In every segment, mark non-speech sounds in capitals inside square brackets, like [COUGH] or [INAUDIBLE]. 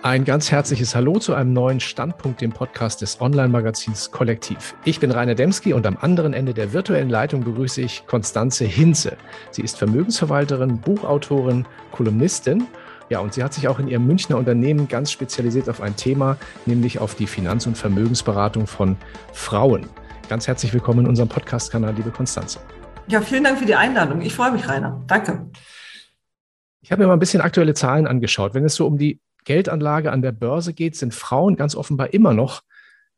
Ein ganz herzliches Hallo zu einem neuen Standpunkt, dem Podcast des Online-Magazins Kollektiv. Ich bin Rainer Demski und am anderen Ende der virtuellen Leitung begrüße ich Konstanze Hinze. Sie ist Vermögensverwalterin, Buchautorin, Kolumnistin. Ja, und sie hat sich auch in ihrem Münchner Unternehmen ganz spezialisiert auf ein Thema, nämlich auf die Finanz- und Vermögensberatung von Frauen. Ganz herzlich willkommen in unserem Podcast-Kanal, liebe Konstanze. Ja, vielen Dank für die Einladung. Ich freue mich, Rainer. Danke. Ich habe mir mal ein bisschen aktuelle Zahlen angeschaut. Wenn es so um die Geldanlage an der Börse geht, sind Frauen ganz offenbar immer noch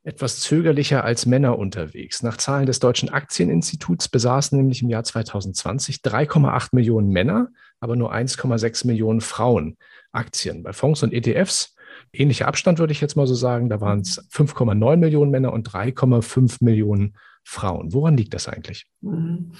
etwas zögerlicher als Männer unterwegs. Nach Zahlen des Deutschen Aktieninstituts besaßen nämlich im Jahr 2020 3,8 Millionen Männer, aber nur 1,6 Millionen Frauen Aktien. Bei Fonds und ETFs ähnlicher Abstand würde ich jetzt mal so sagen, da waren es 5,9 Millionen Männer und 3,5 Millionen Frauen. Woran liegt das eigentlich? Mhm.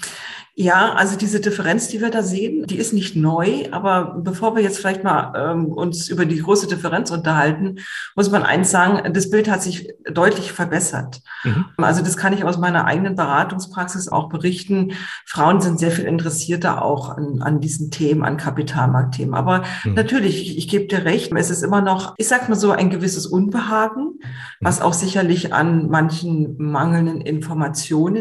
Ja, also diese Differenz, die wir da sehen, die ist nicht neu. Aber bevor wir jetzt vielleicht mal ähm, uns über die große Differenz unterhalten, muss man eins sagen, das Bild hat sich deutlich verbessert. Mhm. Also das kann ich aus meiner eigenen Beratungspraxis auch berichten. Frauen sind sehr viel interessierter auch an, an diesen Themen, an Kapitalmarktthemen. Aber mhm. natürlich, ich, ich gebe dir recht, es ist immer noch, ich sag mal so, ein gewisses Unbehagen, was auch sicherlich an manchen mangelnden Informationen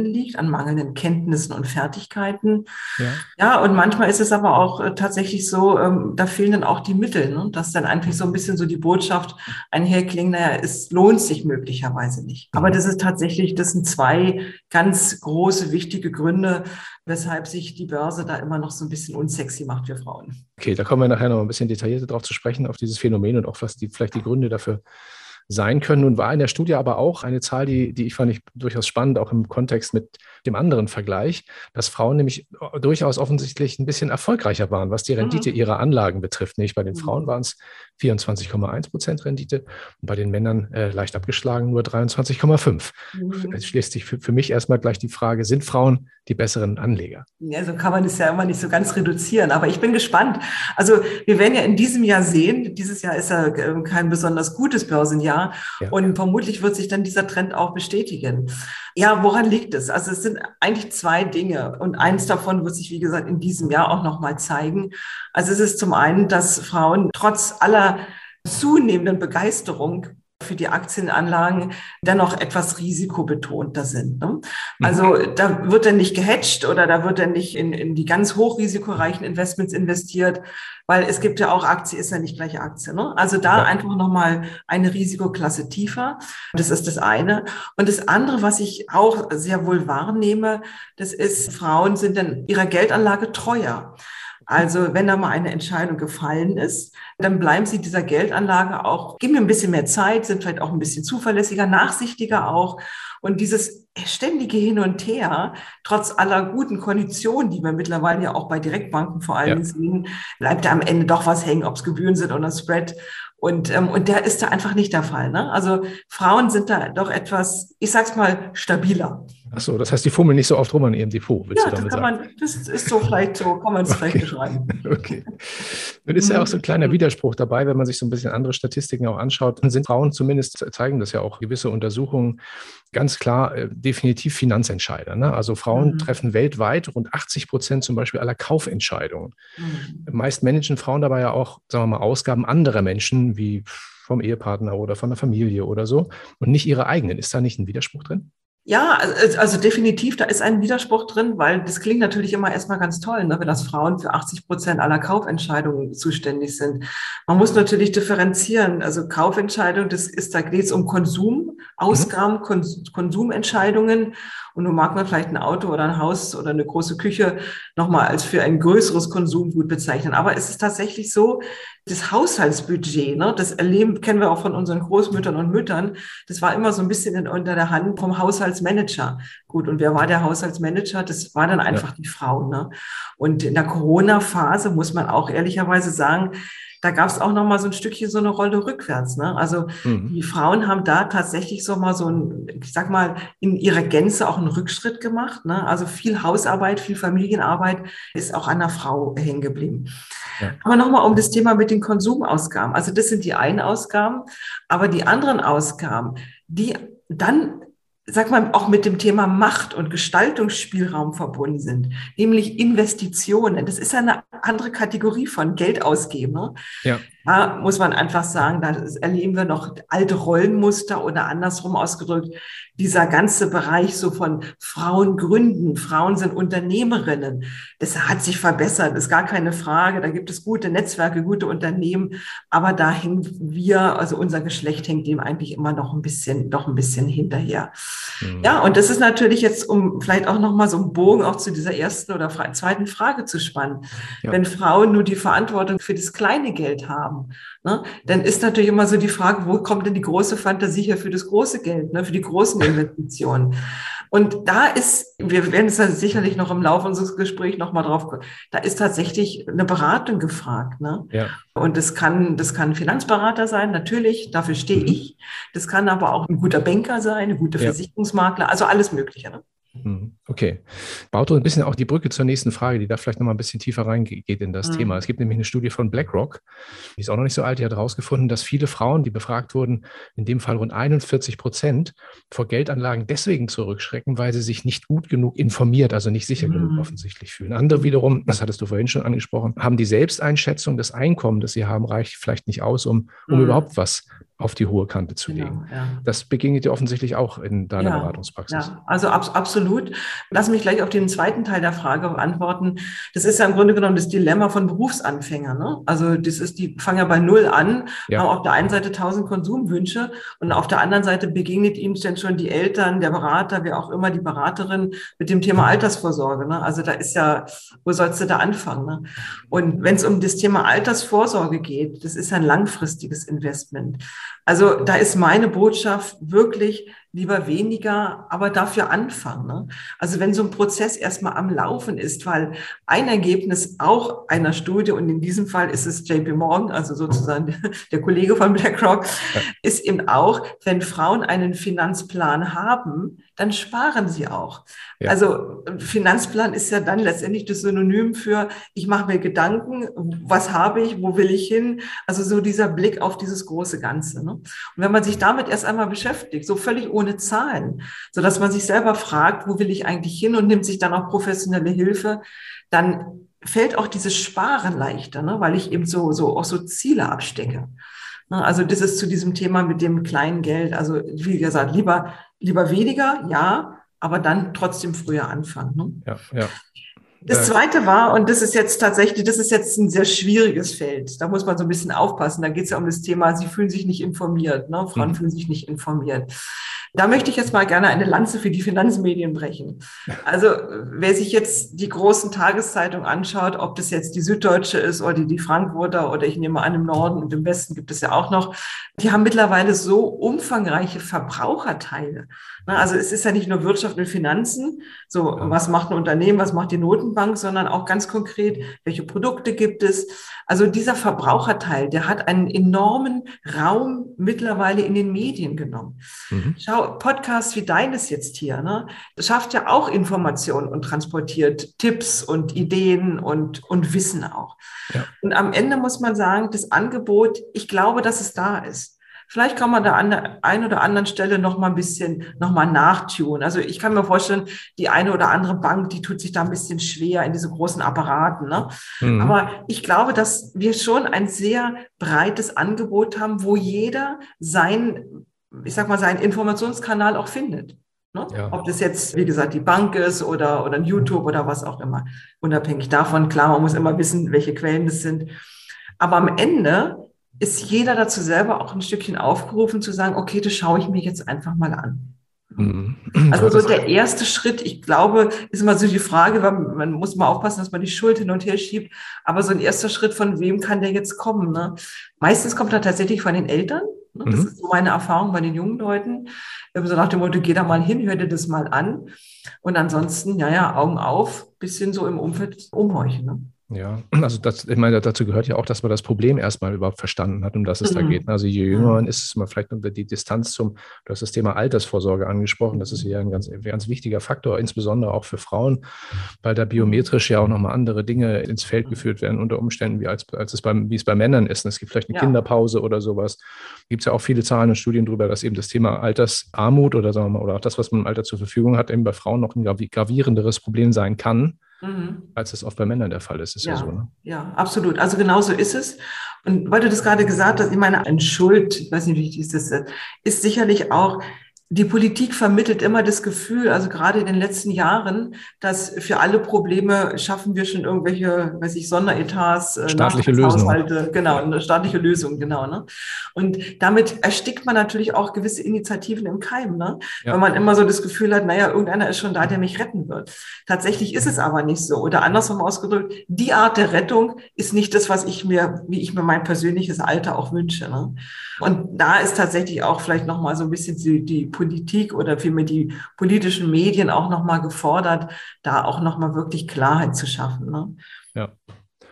liegt, an mangelnden Kenntnissen und Fertigkeiten. Ja, ja und manchmal ist es aber auch äh, tatsächlich so, ähm, da fehlen dann auch die Mittel, ne? dass dann einfach so ein bisschen so die Botschaft einherklingt, naja, es lohnt sich möglicherweise nicht. Aber das ist tatsächlich, das sind zwei ganz große, wichtige Gründe, weshalb sich die Börse da immer noch so ein bisschen unsexy macht für Frauen. Okay, da kommen wir nachher noch ein bisschen detaillierter drauf zu sprechen, auf dieses Phänomen und auch was die, vielleicht die Gründe dafür sein können. Nun war in der Studie aber auch eine Zahl, die, die ich fand ich durchaus spannend, auch im Kontext mit dem anderen Vergleich, dass Frauen nämlich durchaus offensichtlich ein bisschen erfolgreicher waren, was die mhm. Rendite mhm. ihrer Anlagen betrifft. Nicht bei den Frauen mhm. waren es 24,1 Prozent Rendite und bei den Männern äh, leicht abgeschlagen nur 23,5. Mhm. Es schließt sich für, für mich erstmal gleich die Frage, sind Frauen die besseren Anleger? Ja, so kann man es ja immer nicht so ganz reduzieren, aber ich bin gespannt. Also wir werden ja in diesem Jahr sehen, dieses Jahr ist ja ähm, kein besonders gutes Börsenjahr, ja. Und vermutlich wird sich dann dieser Trend auch bestätigen. Ja, woran liegt es? Also es sind eigentlich zwei Dinge und eins davon wird sich, wie gesagt, in diesem Jahr auch nochmal zeigen. Also es ist zum einen, dass Frauen trotz aller zunehmenden Begeisterung für die Aktienanlagen dennoch etwas risikobetonter sind. Ne? Mhm. Also da wird dann nicht gehatcht oder da wird dann nicht in, in die ganz hochrisikoreichen Investments investiert, weil es gibt ja auch Aktie, ist ja nicht gleich Aktie. Ne? Also da ja. einfach nochmal eine Risikoklasse tiefer. Das ist das eine. Und das andere, was ich auch sehr wohl wahrnehme, das ist, Frauen sind dann ihrer Geldanlage treuer. Also wenn da mal eine Entscheidung gefallen ist, dann bleiben Sie dieser Geldanlage auch, geben mir ein bisschen mehr Zeit, sind vielleicht auch ein bisschen zuverlässiger, nachsichtiger auch. Und dieses ständige Hin und Her, trotz aller guten Konditionen, die wir mittlerweile ja auch bei Direktbanken vor allem ja. sehen, bleibt da am Ende doch was hängen, ob es Gebühren sind oder Spread. Und, ähm, und der ist da einfach nicht der Fall. Ne? Also Frauen sind da doch etwas, ich sag's mal, stabiler. Ach so, das heißt, die fummeln nicht so oft rum an ihrem Depot, willst ja, du damit das sagen? Man, das ist so vielleicht so, kann man es okay. vielleicht beschreiben. [LAUGHS] Okay. Nun ist ja auch so ein kleiner Widerspruch dabei, wenn man sich so ein bisschen andere Statistiken auch anschaut. Dann sind Frauen zumindest, zeigen das ja auch gewisse Untersuchungen, ganz klar äh, definitiv Finanzentscheider. Ne? Also Frauen mhm. treffen weltweit rund 80 Prozent zum Beispiel aller Kaufentscheidungen. Mhm. Meist managen Frauen dabei ja auch, sagen wir mal, Ausgaben anderer Menschen, wie vom Ehepartner oder von der Familie oder so, und nicht ihre eigenen. Ist da nicht ein Widerspruch drin? Ja, also, also definitiv, da ist ein Widerspruch drin, weil das klingt natürlich immer erstmal ganz toll, ne, wenn das Frauen für 80 Prozent aller Kaufentscheidungen zuständig sind. Man muss natürlich differenzieren. Also Kaufentscheidung, das ist, da geht es um Konsum, Ausgaben, mhm. Kons Konsumentscheidungen. Und nun mag man vielleicht ein Auto oder ein Haus oder eine große Küche nochmal als für ein größeres Konsumgut bezeichnen. Aber es ist tatsächlich so, das Haushaltsbudget, ne, das erleben, kennen wir auch von unseren Großmüttern und Müttern, das war immer so ein bisschen unter der Hand vom Haushaltsmanager. Gut, und wer war der Haushaltsmanager? Das war dann einfach ja. die Frau. Ne? Und in der Corona-Phase muss man auch ehrlicherweise sagen, da gab es auch noch mal so ein Stückchen so eine Rolle rückwärts. Ne? Also mhm. die Frauen haben da tatsächlich so mal so ein, ich sag mal, in ihrer Gänze auch einen Rückschritt gemacht. Ne? Also viel Hausarbeit, viel Familienarbeit ist auch an der Frau hängen geblieben. Ja. Aber nochmal um das Thema mit den Konsumausgaben. Also das sind die einen Ausgaben, aber die anderen Ausgaben, die dann sag mal, auch mit dem Thema Macht und Gestaltungsspielraum verbunden sind, nämlich Investitionen. Das ist eine andere Kategorie von Geld ausgeben. Ne? Ja. Da muss man einfach sagen, da erleben wir noch alte Rollenmuster oder andersrum ausgedrückt, dieser ganze Bereich so von Frauen gründen, Frauen sind Unternehmerinnen, das hat sich verbessert, ist gar keine Frage. Da gibt es gute Netzwerke, gute Unternehmen, aber da hängen wir, also unser Geschlecht hängt dem eigentlich immer noch ein bisschen, doch ein bisschen hinterher. Mhm. Ja, und das ist natürlich jetzt, um vielleicht auch nochmal so einen Bogen auch zu dieser ersten oder zweiten Frage zu spannen. Ja. Wenn Frauen nur die Verantwortung für das kleine Geld haben, ne, dann ist natürlich immer so die Frage, wo kommt denn die große Fantasie hier für das große Geld, ne, für die großen Investitionen? Und da ist, wir werden es ja sicherlich noch im Laufe unseres Gesprächs nochmal drauf kommen, da ist tatsächlich eine Beratung gefragt. Ne? Ja. Und das kann, das kann ein Finanzberater sein, natürlich, dafür stehe mhm. ich. Das kann aber auch ein guter Banker sein, eine gute Versicherungsmakler, also alles Mögliche. Ne? Mhm. Okay. Baut ein bisschen auch die Brücke zur nächsten Frage, die da vielleicht nochmal ein bisschen tiefer reingeht in das mhm. Thema. Es gibt nämlich eine Studie von BlackRock, die ist auch noch nicht so alt, die hat herausgefunden, dass viele Frauen, die befragt wurden, in dem Fall rund 41 Prozent, vor Geldanlagen deswegen zurückschrecken, weil sie sich nicht gut genug informiert, also nicht sicher mhm. genug offensichtlich fühlen. Andere wiederum, das hattest du vorhin schon angesprochen, haben die Selbsteinschätzung, das Einkommen, das sie haben, reicht vielleicht nicht aus, um, um mhm. überhaupt was auf die hohe Kante zu genau, legen. Ja. Das begegnet dir offensichtlich auch in deiner ja, Beratungspraxis. Ja, also ab, absolut. Lass mich gleich auf den zweiten Teil der Frage beantworten. Das ist ja im Grunde genommen das Dilemma von Berufsanfängern. Ne? Also das ist, die fangen ja bei Null an, ja. haben auf der einen Seite tausend Konsumwünsche und auf der anderen Seite begegnet ihnen dann schon die Eltern, der Berater, wer auch immer, die Beraterin mit dem Thema Altersvorsorge. Ne? Also da ist ja, wo sollst du da anfangen? Ne? Und wenn es um das Thema Altersvorsorge geht, das ist ein langfristiges Investment. Also da ist meine Botschaft wirklich lieber weniger, aber dafür anfangen. Ne? Also wenn so ein Prozess erstmal am Laufen ist, weil ein Ergebnis auch einer Studie, und in diesem Fall ist es JP Morgan, also sozusagen der Kollege von BlackRock, ist eben auch, wenn Frauen einen Finanzplan haben, dann sparen sie auch. Ja. Also Finanzplan ist ja dann letztendlich das Synonym für, ich mache mir Gedanken, was habe ich, wo will ich hin? Also so dieser Blick auf dieses große Ganze. Ne? Und wenn man sich damit erst einmal beschäftigt, so völlig ohne Zahlen, so dass man sich selber fragt, wo will ich eigentlich hin und nimmt sich dann auch professionelle Hilfe, dann fällt auch dieses Sparen leichter, ne? weil ich eben so, so auch so Ziele abstecke. Ne? Also das ist zu diesem Thema mit dem kleinen Geld. Also wie gesagt, lieber, lieber weniger, ja, aber dann trotzdem früher anfangen. Ne? Ja, ja. Das zweite war, und das ist jetzt tatsächlich, das ist jetzt ein sehr schwieriges Feld. Da muss man so ein bisschen aufpassen. Da geht es ja um das Thema, sie fühlen sich nicht informiert. Ne? Frauen mhm. fühlen sich nicht informiert. Da möchte ich jetzt mal gerne eine Lanze für die Finanzmedien brechen. Also wer sich jetzt die großen Tageszeitungen anschaut, ob das jetzt die Süddeutsche ist oder die, Frankfurter oder ich nehme an, im Norden und im Westen gibt es ja auch noch, die haben mittlerweile so umfangreiche Verbraucherteile. Also es ist ja nicht nur Wirtschaft und Finanzen, so was macht ein Unternehmen, was macht die Notenbank, sondern auch ganz konkret, welche Produkte gibt es. Also dieser Verbraucherteil, der hat einen enormen Raum mittlerweile in den Medien genommen. Mhm. Schau, Podcasts wie deines jetzt hier, ne, das schafft ja auch Informationen und transportiert Tipps und Ideen und, und Wissen auch. Ja. Und am Ende muss man sagen, das Angebot, ich glaube, dass es da ist. Vielleicht kann man da an der einen oder anderen Stelle noch mal ein bisschen noch mal nachtun. Also ich kann mir vorstellen, die eine oder andere Bank, die tut sich da ein bisschen schwer in diese großen Apparaten. Ne? Mhm. Aber ich glaube, dass wir schon ein sehr breites Angebot haben, wo jeder sein, ich sag mal, seinen Informationskanal auch findet. Ne? Ja. Ob das jetzt, wie gesagt, die Bank ist oder, oder ein YouTube oder was auch immer. Unabhängig davon, klar, man muss immer wissen, welche Quellen das sind. Aber am Ende ist jeder dazu selber auch ein Stückchen aufgerufen zu sagen, okay, das schaue ich mir jetzt einfach mal an. Mhm. Also so der erste Schritt, ich glaube, ist immer so die Frage, weil man muss mal aufpassen, dass man die Schuld hin und her schiebt. Aber so ein erster Schritt, von wem kann der jetzt kommen? Ne? Meistens kommt er tatsächlich von den Eltern. Ne? Das mhm. ist so meine Erfahrung bei den jungen Leuten. So nach dem Motto, geh da mal hin, hör dir das mal an. Und ansonsten, ja, ja, Augen auf, bisschen so im Umfeld umhorchen. Ne? Ja, [CLEARS THROAT] also das, ich meine, dazu gehört ja auch, dass man das Problem erstmal überhaupt verstanden hat, um das es mhm. da geht. Also je jünger man ist, ist man vielleicht unter die Distanz zum, du hast das Thema Altersvorsorge angesprochen, das ist ja ein ganz, ganz wichtiger Faktor, insbesondere auch für Frauen, weil da biometrisch ja auch nochmal andere Dinge ins Feld mhm. geführt werden unter Umständen, wie, als, als es beim, wie es bei Männern ist. Und es gibt vielleicht eine ja. Kinderpause oder sowas. Gibt es ja auch viele Zahlen und Studien darüber, dass eben das Thema Altersarmut oder sagen wir mal, oder auch das, was man im Alter zur Verfügung hat, eben bei Frauen noch ein gravierenderes Problem sein kann Mhm. als es oft bei Männern der Fall ist. Ist ja, ja so. Ne? Ja, absolut. Also genau so ist es. Und weil du das gerade gesagt hast, ich meine, ein Schuld, ich weiß nicht, wie ich das ist sicherlich auch die Politik vermittelt immer das Gefühl, also gerade in den letzten Jahren, dass für alle Probleme schaffen wir schon irgendwelche, weiß ich, Sonderetats, äh, staatliche Lösungen. Genau, eine staatliche Lösung, genau. Ne? Und damit erstickt man natürlich auch gewisse Initiativen im Keim, ne? Ja. Weil man immer so das Gefühl hat, naja, irgendeiner ist schon da, der mich retten wird. Tatsächlich ist es aber nicht so. Oder andersrum ausgedrückt, die Art der Rettung ist nicht das, was ich mir, wie ich mir mein persönliches Alter auch wünsche. Ne? Und da ist tatsächlich auch vielleicht nochmal so ein bisschen die, die Politik oder vielmehr die politischen Medien auch nochmal gefordert, da auch nochmal wirklich Klarheit zu schaffen. Ne? Ja.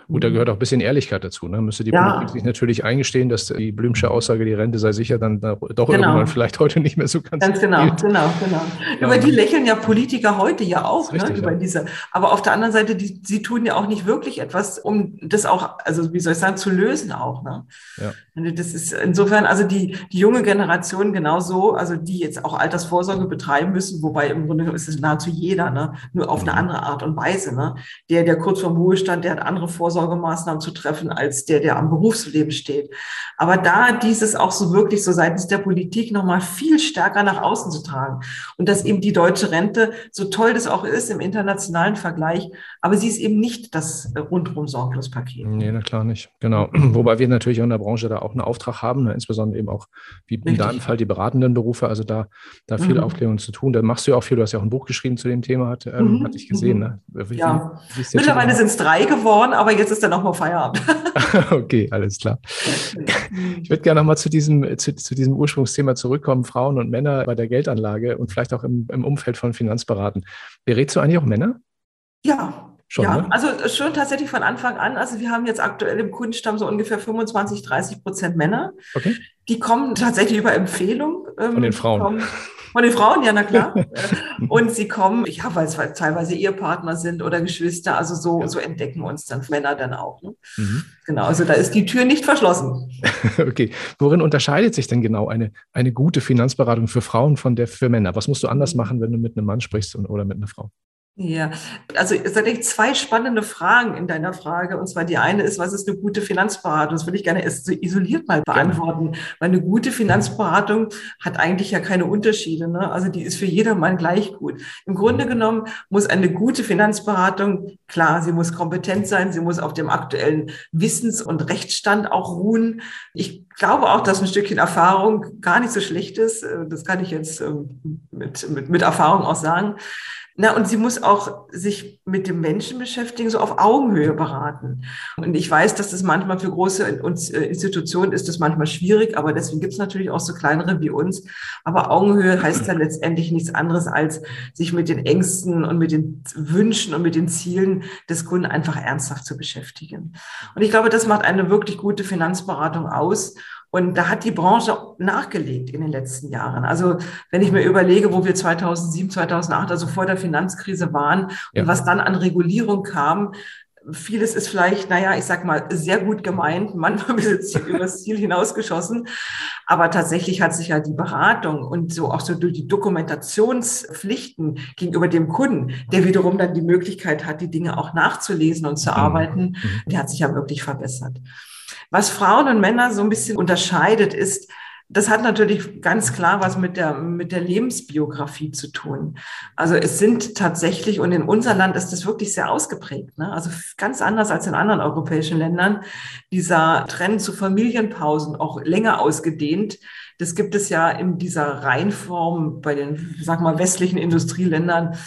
Gut, da gehört auch ein bisschen Ehrlichkeit dazu. Ne? Müsste die ja. Politik sich natürlich eingestehen, dass die Blümsche Aussage, die Rente sei sicher, dann doch genau. irgendwann vielleicht heute nicht mehr so ganz. Ganz genau, gilt. genau, genau. Ja. Über die lächeln ja Politiker heute ja auch, ne? richtig, über ja. diese. Aber auf der anderen Seite, die, sie tun ja auch nicht wirklich etwas, um das auch, also wie soll ich sagen, zu lösen auch. Ne? Ja. Das ist insofern, also die, die junge Generation genauso, also die jetzt auch Altersvorsorge betreiben müssen, wobei im Grunde ist es nahezu jeder, ne? nur auf eine mhm. andere Art und Weise. Ne? Der, der kurz vorm Ruhestand, der hat andere Vorsorgemaßnahmen zu treffen als der, der am Berufsleben steht. Aber da dieses auch so wirklich so seitens der Politik nochmal viel stärker nach außen zu tragen und dass eben die deutsche Rente, so toll das auch ist im internationalen Vergleich, aber sie ist eben nicht das rundrum sorglos Paket. Nee, na klar nicht. Genau. [CLEARS THROAT] Wobei wir natürlich in der Branche da auch einen Auftrag haben, ne? insbesondere eben auch, wie in deinem Fall, die beratenden Berufe, also da, da viel mhm. Aufklärung zu tun. Da machst du ja auch viel, du hast ja auch ein Buch geschrieben zu dem Thema, hat, ähm, mhm. hatte ich gesehen. Ne? Wie, ja. Mittlerweile sind es drei geworden, aber jetzt ist dann nochmal Feierabend. [LAUGHS] [LAUGHS] okay, alles klar. Ich würde gerne nochmal zu diesem, zu, zu, diesem Ursprungsthema zurückkommen, Frauen und Männer bei der Geldanlage und vielleicht auch im, im Umfeld von Finanzberaten. Berätst du eigentlich auch Männer? Ja, Schon, ja, ne? also schon tatsächlich von Anfang an. Also wir haben jetzt aktuell im Kundenstamm so ungefähr 25, 30 Prozent Männer. Okay. Die kommen tatsächlich über Empfehlung. Ähm, von den Frauen. Von den Frauen, ja, na klar. [LAUGHS] und sie kommen, ja, weil es teilweise Ehepartner sind oder Geschwister, also so, ja. so entdecken uns dann Männer dann auch. Ne? Mhm. Genau, also da ist die Tür nicht verschlossen. [LAUGHS] okay. Worin unterscheidet sich denn genau eine, eine gute Finanzberatung für Frauen von der für Männer? Was musst du anders mhm. machen, wenn du mit einem Mann sprichst oder mit einer Frau? Ja, also es sind echt zwei spannende Fragen in deiner Frage. Und zwar die eine ist, was ist eine gute Finanzberatung? Das würde ich gerne erst so isoliert mal beantworten. Weil eine gute Finanzberatung hat eigentlich ja keine Unterschiede. Ne? Also die ist für jedermann gleich gut. Im Grunde genommen muss eine gute Finanzberatung, klar, sie muss kompetent sein, sie muss auf dem aktuellen Wissens- und Rechtsstand auch ruhen. Ich glaube auch, dass ein Stückchen Erfahrung gar nicht so schlecht ist. Das kann ich jetzt ähm, mit, mit, mit Erfahrung auch sagen. Na, und sie muss auch sich mit dem Menschen beschäftigen, so auf Augenhöhe beraten. Und ich weiß, dass das manchmal für große äh, Institutionen ist das manchmal schwierig, aber deswegen gibt es natürlich auch so kleinere wie uns. Aber Augenhöhe heißt ja letztendlich nichts anderes, als sich mit den Ängsten und mit den Wünschen und mit den Zielen des Kunden einfach ernsthaft zu beschäftigen. Und ich glaube, das macht eine wirklich gute Finanzberatung aus. Und da hat die Branche nachgelegt in den letzten Jahren. Also wenn ich mir überlege, wo wir 2007, 2008, also vor der Finanzkrise waren ja. und was dann an Regulierung kam, vieles ist vielleicht, naja, ich sag mal, sehr gut gemeint, manchmal ist es übers Ziel hinausgeschossen. Aber tatsächlich hat sich ja die Beratung und so auch so durch die Dokumentationspflichten gegenüber dem Kunden, der wiederum dann die Möglichkeit hat, die Dinge auch nachzulesen und zu mhm. arbeiten, mhm. der hat sich ja wirklich verbessert. Was Frauen und Männer so ein bisschen unterscheidet, ist, das hat natürlich ganz klar was mit der, mit der Lebensbiografie zu tun. Also es sind tatsächlich, und in unser Land ist das wirklich sehr ausgeprägt, ne? also ganz anders als in anderen europäischen Ländern, dieser Trend zu Familienpausen auch länger ausgedehnt. Das gibt es ja in dieser Reihenform bei den, sag mal, westlichen Industrieländern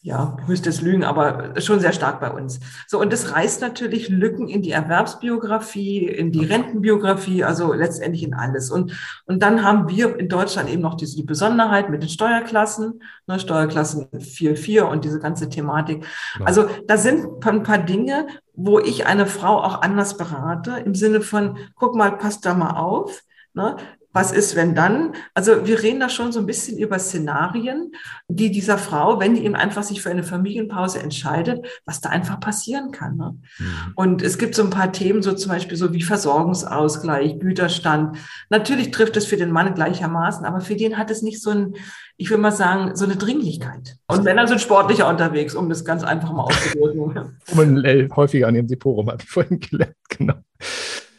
ja, ich müsste es lügen, aber schon sehr stark bei uns. So, und das reißt natürlich Lücken in die Erwerbsbiografie, in die Rentenbiografie, also letztendlich in alles. Und, und dann haben wir in Deutschland eben noch diese die Besonderheit mit den Steuerklassen, ne, Steuerklassen 4, 4 und diese ganze Thematik. Also da sind ein paar Dinge, wo ich eine Frau auch anders berate, im Sinne von, guck mal, passt da mal auf. Ne? Was ist, wenn dann? Also wir reden da schon so ein bisschen über Szenarien, die dieser Frau, wenn die eben einfach sich für eine Familienpause entscheidet, was da einfach passieren kann. Ne? Mhm. Und es gibt so ein paar Themen, so zum Beispiel so wie Versorgungsausgleich, Güterstand. Natürlich trifft es für den Mann gleichermaßen, aber für den hat es nicht so ein, ich will mal sagen, so eine Dringlichkeit. Und Männer sind sportlicher unterwegs, um das ganz einfach mal auszudrücken. [LAUGHS] um häufiger an ihrem Depot rum, habe ich vorhin gelernt, genau.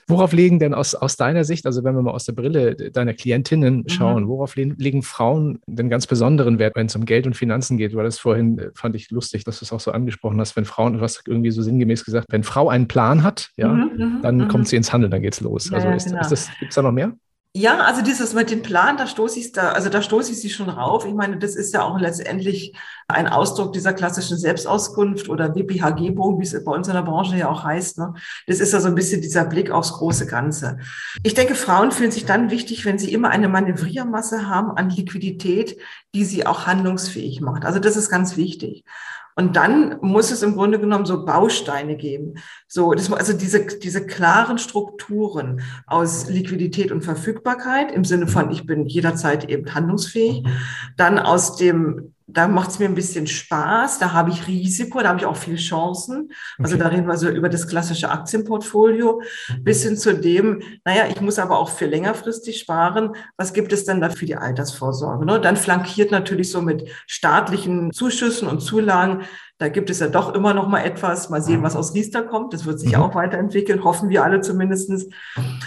Worauf legen denn aus, aus deiner Sicht, also wenn wir mal aus der Brille deiner Klientinnen mhm. schauen, mhm. worauf legen Frauen den ganz besonderen Wert, wenn es um Geld und Finanzen geht? Weil das vorhin äh, fand ich lustig, dass du es auch so angesprochen hast, wenn Frauen, du hast irgendwie so sinngemäß gesagt, wenn Frau einen Plan hat, ja, mhm, mhm dann mhm. kommt sie ins Handeln, dann geht's los. Ja, also ist, genau. ist das, gibt es da noch mehr? Ja, also dieses mit dem Plan, da stoße ich da, also da stoße ich sie schon rauf. Ich meine, das ist ja auch letztendlich ein Ausdruck dieser klassischen Selbstauskunft oder WPHG-Bogen, wie es bei uns in der Branche ja auch heißt. Ne? Das ist ja so ein bisschen dieser Blick aufs große Ganze. Ich denke, Frauen fühlen sich dann wichtig, wenn sie immer eine Manövriermasse haben an Liquidität, die sie auch handlungsfähig macht. Also das ist ganz wichtig. Und dann muss es im Grunde genommen so Bausteine geben. So, das, also diese, diese klaren Strukturen aus Liquidität und Verfügbarkeit im Sinne von, ich bin jederzeit eben handlungsfähig. Dann aus dem da macht es mir ein bisschen Spaß, da habe ich Risiko, da habe ich auch viel Chancen. Also okay. da reden wir so über das klassische Aktienportfolio bis hin zu dem, naja, ich muss aber auch für längerfristig sparen. Was gibt es denn da für die Altersvorsorge? Ne? Dann flankiert natürlich so mit staatlichen Zuschüssen und Zulagen da gibt es ja doch immer noch mal etwas. Mal sehen, was aus Riester kommt. Das wird sich mhm. auch weiterentwickeln, hoffen wir alle zumindestens.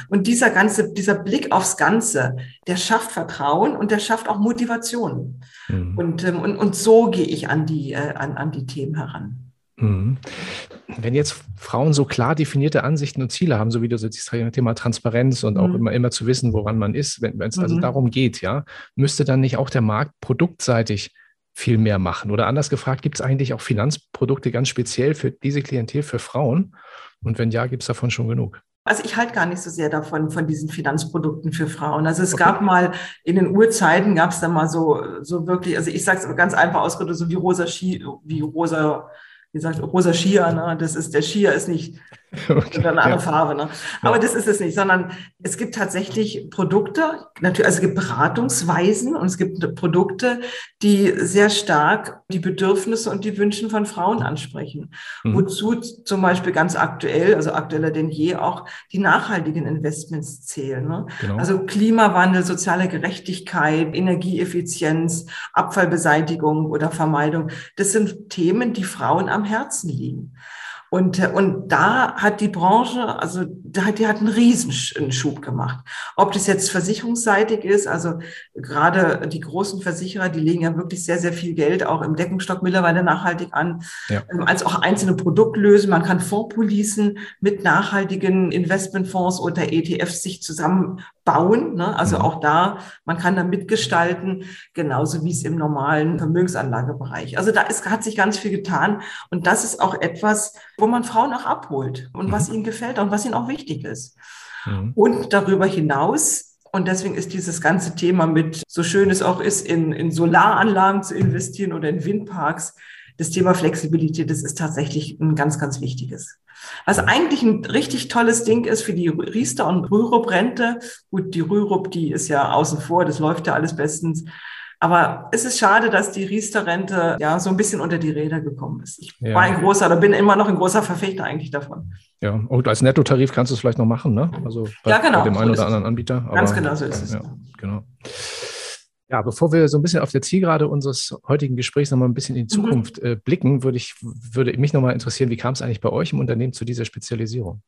Und dieser ganze, dieser Blick aufs Ganze, der schafft Vertrauen und der schafft auch Motivation. Mhm. Und, ähm, und, und so gehe ich an die, äh, an, an die Themen heran. Mhm. Wenn jetzt Frauen so klar definierte Ansichten und Ziele haben, so wie du das Thema Transparenz und auch mhm. immer, immer zu wissen, woran man ist, wenn es also mhm. darum geht, ja, müsste dann nicht auch der Markt produktseitig viel mehr machen? Oder anders gefragt, gibt es eigentlich auch Finanzprodukte ganz speziell für diese Klientel, für Frauen? Und wenn ja, gibt es davon schon genug? Also ich halte gar nicht so sehr davon, von diesen Finanzprodukten für Frauen. Also es okay. gab mal, in den Urzeiten gab es da mal so, so wirklich, also ich sage es ganz einfach ausgedrückt, so wie rosa Ski, wie rosa wie gesagt, rosa Skier, ne? das ist, der Skier ist nicht [LAUGHS] okay, eine andere ja. Farbe, ne? aber ja. das ist es nicht, sondern es gibt tatsächlich Produkte, natürlich, also es gibt Beratungsweisen und es gibt Produkte, die sehr stark die Bedürfnisse und die Wünsche von Frauen ansprechen. Mhm. Wozu zum Beispiel ganz aktuell, also aktueller denn je auch die nachhaltigen Investments zählen. Ne? Genau. Also Klimawandel, soziale Gerechtigkeit, Energieeffizienz, Abfallbeseitigung oder Vermeidung, das sind Themen, die Frauen am Herzen liegen. Und, äh, und da hat die Branche, also da hat, die hat einen Riesenschub gemacht. Ob das jetzt versicherungsseitig ist, also gerade die großen Versicherer, die legen ja wirklich sehr, sehr viel Geld auch im Deckenstock mittlerweile nachhaltig an, ja. Ähm, als auch einzelne Produktlösen. Man kann Fondspolicen mit nachhaltigen Investmentfonds oder ETFs sich zusammenbauen. Ne? Also mhm. auch da, man kann da mitgestalten, genauso wie es im normalen Vermögensanlagebereich. Also da ist, hat sich ganz viel getan. Und das ist auch etwas, wo man Frauen auch abholt und mhm. was ihnen gefällt und was ihnen auch wichtig ist. Mhm. Und darüber hinaus, und deswegen ist dieses ganze Thema mit, so schön es auch ist, in, in Solaranlagen zu investieren oder in Windparks, das Thema Flexibilität, das ist tatsächlich ein ganz, ganz wichtiges. Was eigentlich ein richtig tolles Ding ist für die Riester- und Rürup-Rente, gut, die Rürup, die ist ja außen vor, das läuft ja alles bestens, aber es ist schade, dass die Riester-Rente ja so ein bisschen unter die Räder gekommen ist. Ich ja. war ein großer, oder bin immer noch ein großer Verfechter eigentlich davon. Ja, und als Nettotarif kannst du es vielleicht noch machen, ne? Also bei, ja, genau, bei dem so einen oder anderen Anbieter. Aber, Ganz genau so ist es. Ja, genau. Ja, bevor wir so ein bisschen auf der Zielgerade unseres heutigen Gesprächs nochmal ein bisschen in die mhm. Zukunft äh, blicken, würde ich, würde mich nochmal interessieren, wie kam es eigentlich bei euch im Unternehmen zu dieser Spezialisierung?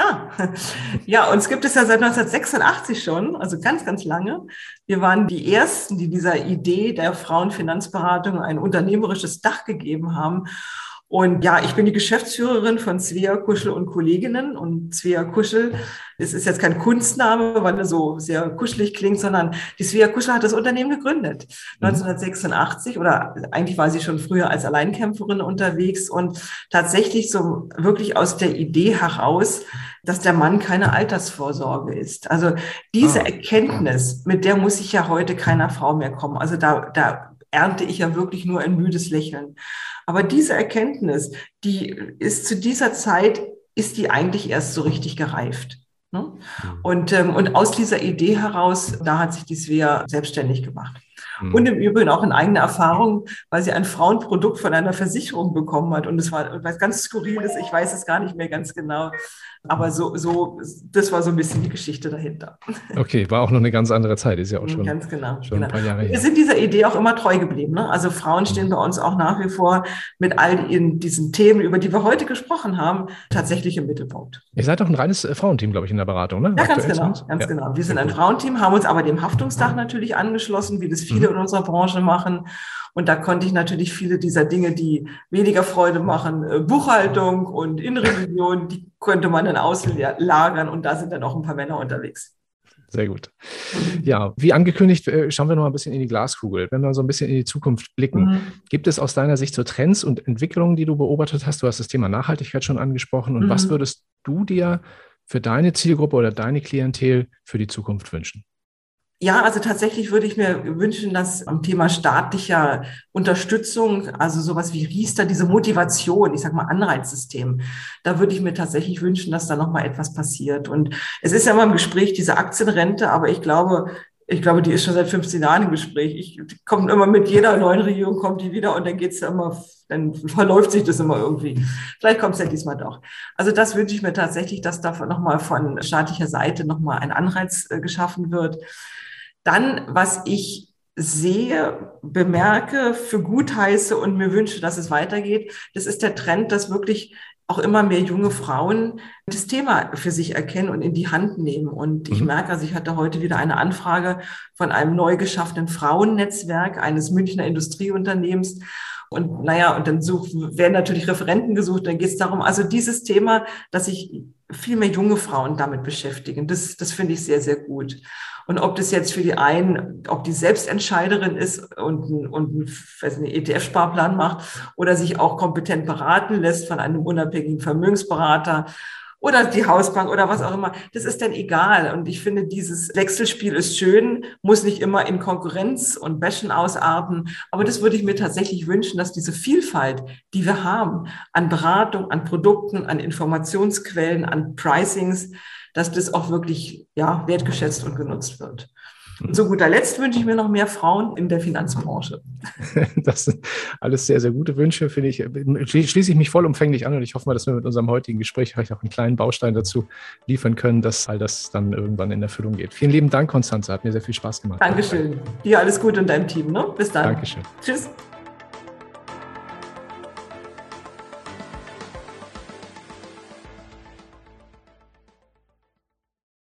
Ah, ja, uns gibt es ja seit 1986 schon, also ganz, ganz lange. Wir waren die Ersten, die dieser Idee der Frauenfinanzberatung ein unternehmerisches Dach gegeben haben. Und ja, ich bin die Geschäftsführerin von Svea Kuschel und Kolleginnen. Und Svea Kuschel, es ist jetzt kein Kunstname, weil er so sehr kuschelig klingt, sondern die Svea Kuschel hat das Unternehmen gegründet. 1986 mhm. oder eigentlich war sie schon früher als Alleinkämpferin unterwegs und tatsächlich so wirklich aus der Idee heraus, dass der Mann keine Altersvorsorge ist. Also diese ah. Erkenntnis, mit der muss sich ja heute keiner Frau mehr kommen. Also da, da ernte ich ja wirklich nur ein müdes Lächeln. Aber diese Erkenntnis, die ist zu dieser Zeit, ist die eigentlich erst so richtig gereift. Ne? Mhm. Und, ähm, und aus dieser Idee heraus, da hat sich die Svea selbstständig gemacht. Mhm. Und im Übrigen auch in eigener Erfahrung, weil sie ein Frauenprodukt von einer Versicherung bekommen hat. Und es war was ganz Skurriles, ich weiß es gar nicht mehr ganz genau. Aber so, so, das war so ein bisschen die Geschichte dahinter. Okay, war auch noch eine ganz andere Zeit, ist ja auch schon, ganz genau, schon genau. ein paar Jahre her. Wir sind dieser Idee auch immer treu geblieben. Ne? Also Frauen stehen mhm. bei uns auch nach wie vor mit all diesen Themen, über die wir heute gesprochen haben, tatsächlich im Mittelpunkt. Ihr seid doch ein reines äh, Frauenteam, glaube ich, in der Beratung, ne? Ja, ganz genau, ganz ja. genau. Wir sind ein Frauenteam, haben uns aber dem Haftungsdach natürlich angeschlossen, wie das viele mhm. In unserer Branche machen. Und da konnte ich natürlich viele dieser Dinge, die weniger Freude machen, äh, Buchhaltung und Innenrevision, die könnte man dann auslagern und da sind dann auch ein paar Männer unterwegs. Sehr gut. Ja, wie angekündigt, äh, schauen wir noch ein bisschen in die Glaskugel. Wenn wir so ein bisschen in die Zukunft blicken, mhm. gibt es aus deiner Sicht so Trends und Entwicklungen, die du beobachtet hast? Du hast das Thema Nachhaltigkeit schon angesprochen. Und mhm. was würdest du dir für deine Zielgruppe oder deine Klientel für die Zukunft wünschen? Ja, also tatsächlich würde ich mir wünschen, dass am Thema staatlicher Unterstützung, also sowas wie Riester, diese Motivation, ich sag mal Anreizsystem, da würde ich mir tatsächlich wünschen, dass da nochmal etwas passiert. Und es ist ja immer im Gespräch diese Aktienrente, aber ich glaube, ich glaube, die ist schon seit 15 Jahren im Gespräch. Ich komme immer mit jeder neuen Regierung kommt die wieder und dann geht's ja immer, dann [LAUGHS] verläuft sich das immer irgendwie. Vielleicht kommt es ja diesmal doch. Also das wünsche ich mir tatsächlich, dass da nochmal von staatlicher Seite nochmal ein Anreiz äh, geschaffen wird. Dann, was ich sehe, bemerke, für gut heiße und mir wünsche, dass es weitergeht, das ist der Trend, dass wirklich auch immer mehr junge Frauen das Thema für sich erkennen und in die Hand nehmen. Und ich mhm. merke, also ich hatte heute wieder eine Anfrage von einem neu geschaffenen Frauennetzwerk eines Münchner Industrieunternehmens. Und naja, und dann such, werden natürlich Referenten gesucht. Dann geht es darum, also dieses Thema, dass sich viel mehr junge Frauen damit beschäftigen. Das, das finde ich sehr, sehr gut. Und ob das jetzt für die einen, ob die Selbstentscheiderin ist und, und einen ETF-Sparplan macht oder sich auch kompetent beraten lässt von einem unabhängigen Vermögensberater oder die Hausbank oder was auch immer, das ist dann egal. Und ich finde, dieses Wechselspiel ist schön, muss nicht immer in Konkurrenz und Bashen ausarten. Aber das würde ich mir tatsächlich wünschen, dass diese Vielfalt, die wir haben an Beratung, an Produkten, an Informationsquellen, an Pricings, dass das auch wirklich ja, wertgeschätzt und genutzt wird. Und zu guter Letzt wünsche ich mir noch mehr Frauen in der Finanzbranche. [LAUGHS] Das sind alles sehr, sehr gute Wünsche, finde ich. Schließe ich mich vollumfänglich an und ich hoffe mal, dass wir mit unserem heutigen Gespräch vielleicht auch einen kleinen Baustein dazu liefern können, dass all das dann irgendwann in Erfüllung geht. Vielen lieben Dank, Konstanze. Hat mir sehr viel Spaß gemacht. Dankeschön. Dir alles Gute und deinem Team. Ne? Bis dann. Dankeschön. Tschüss.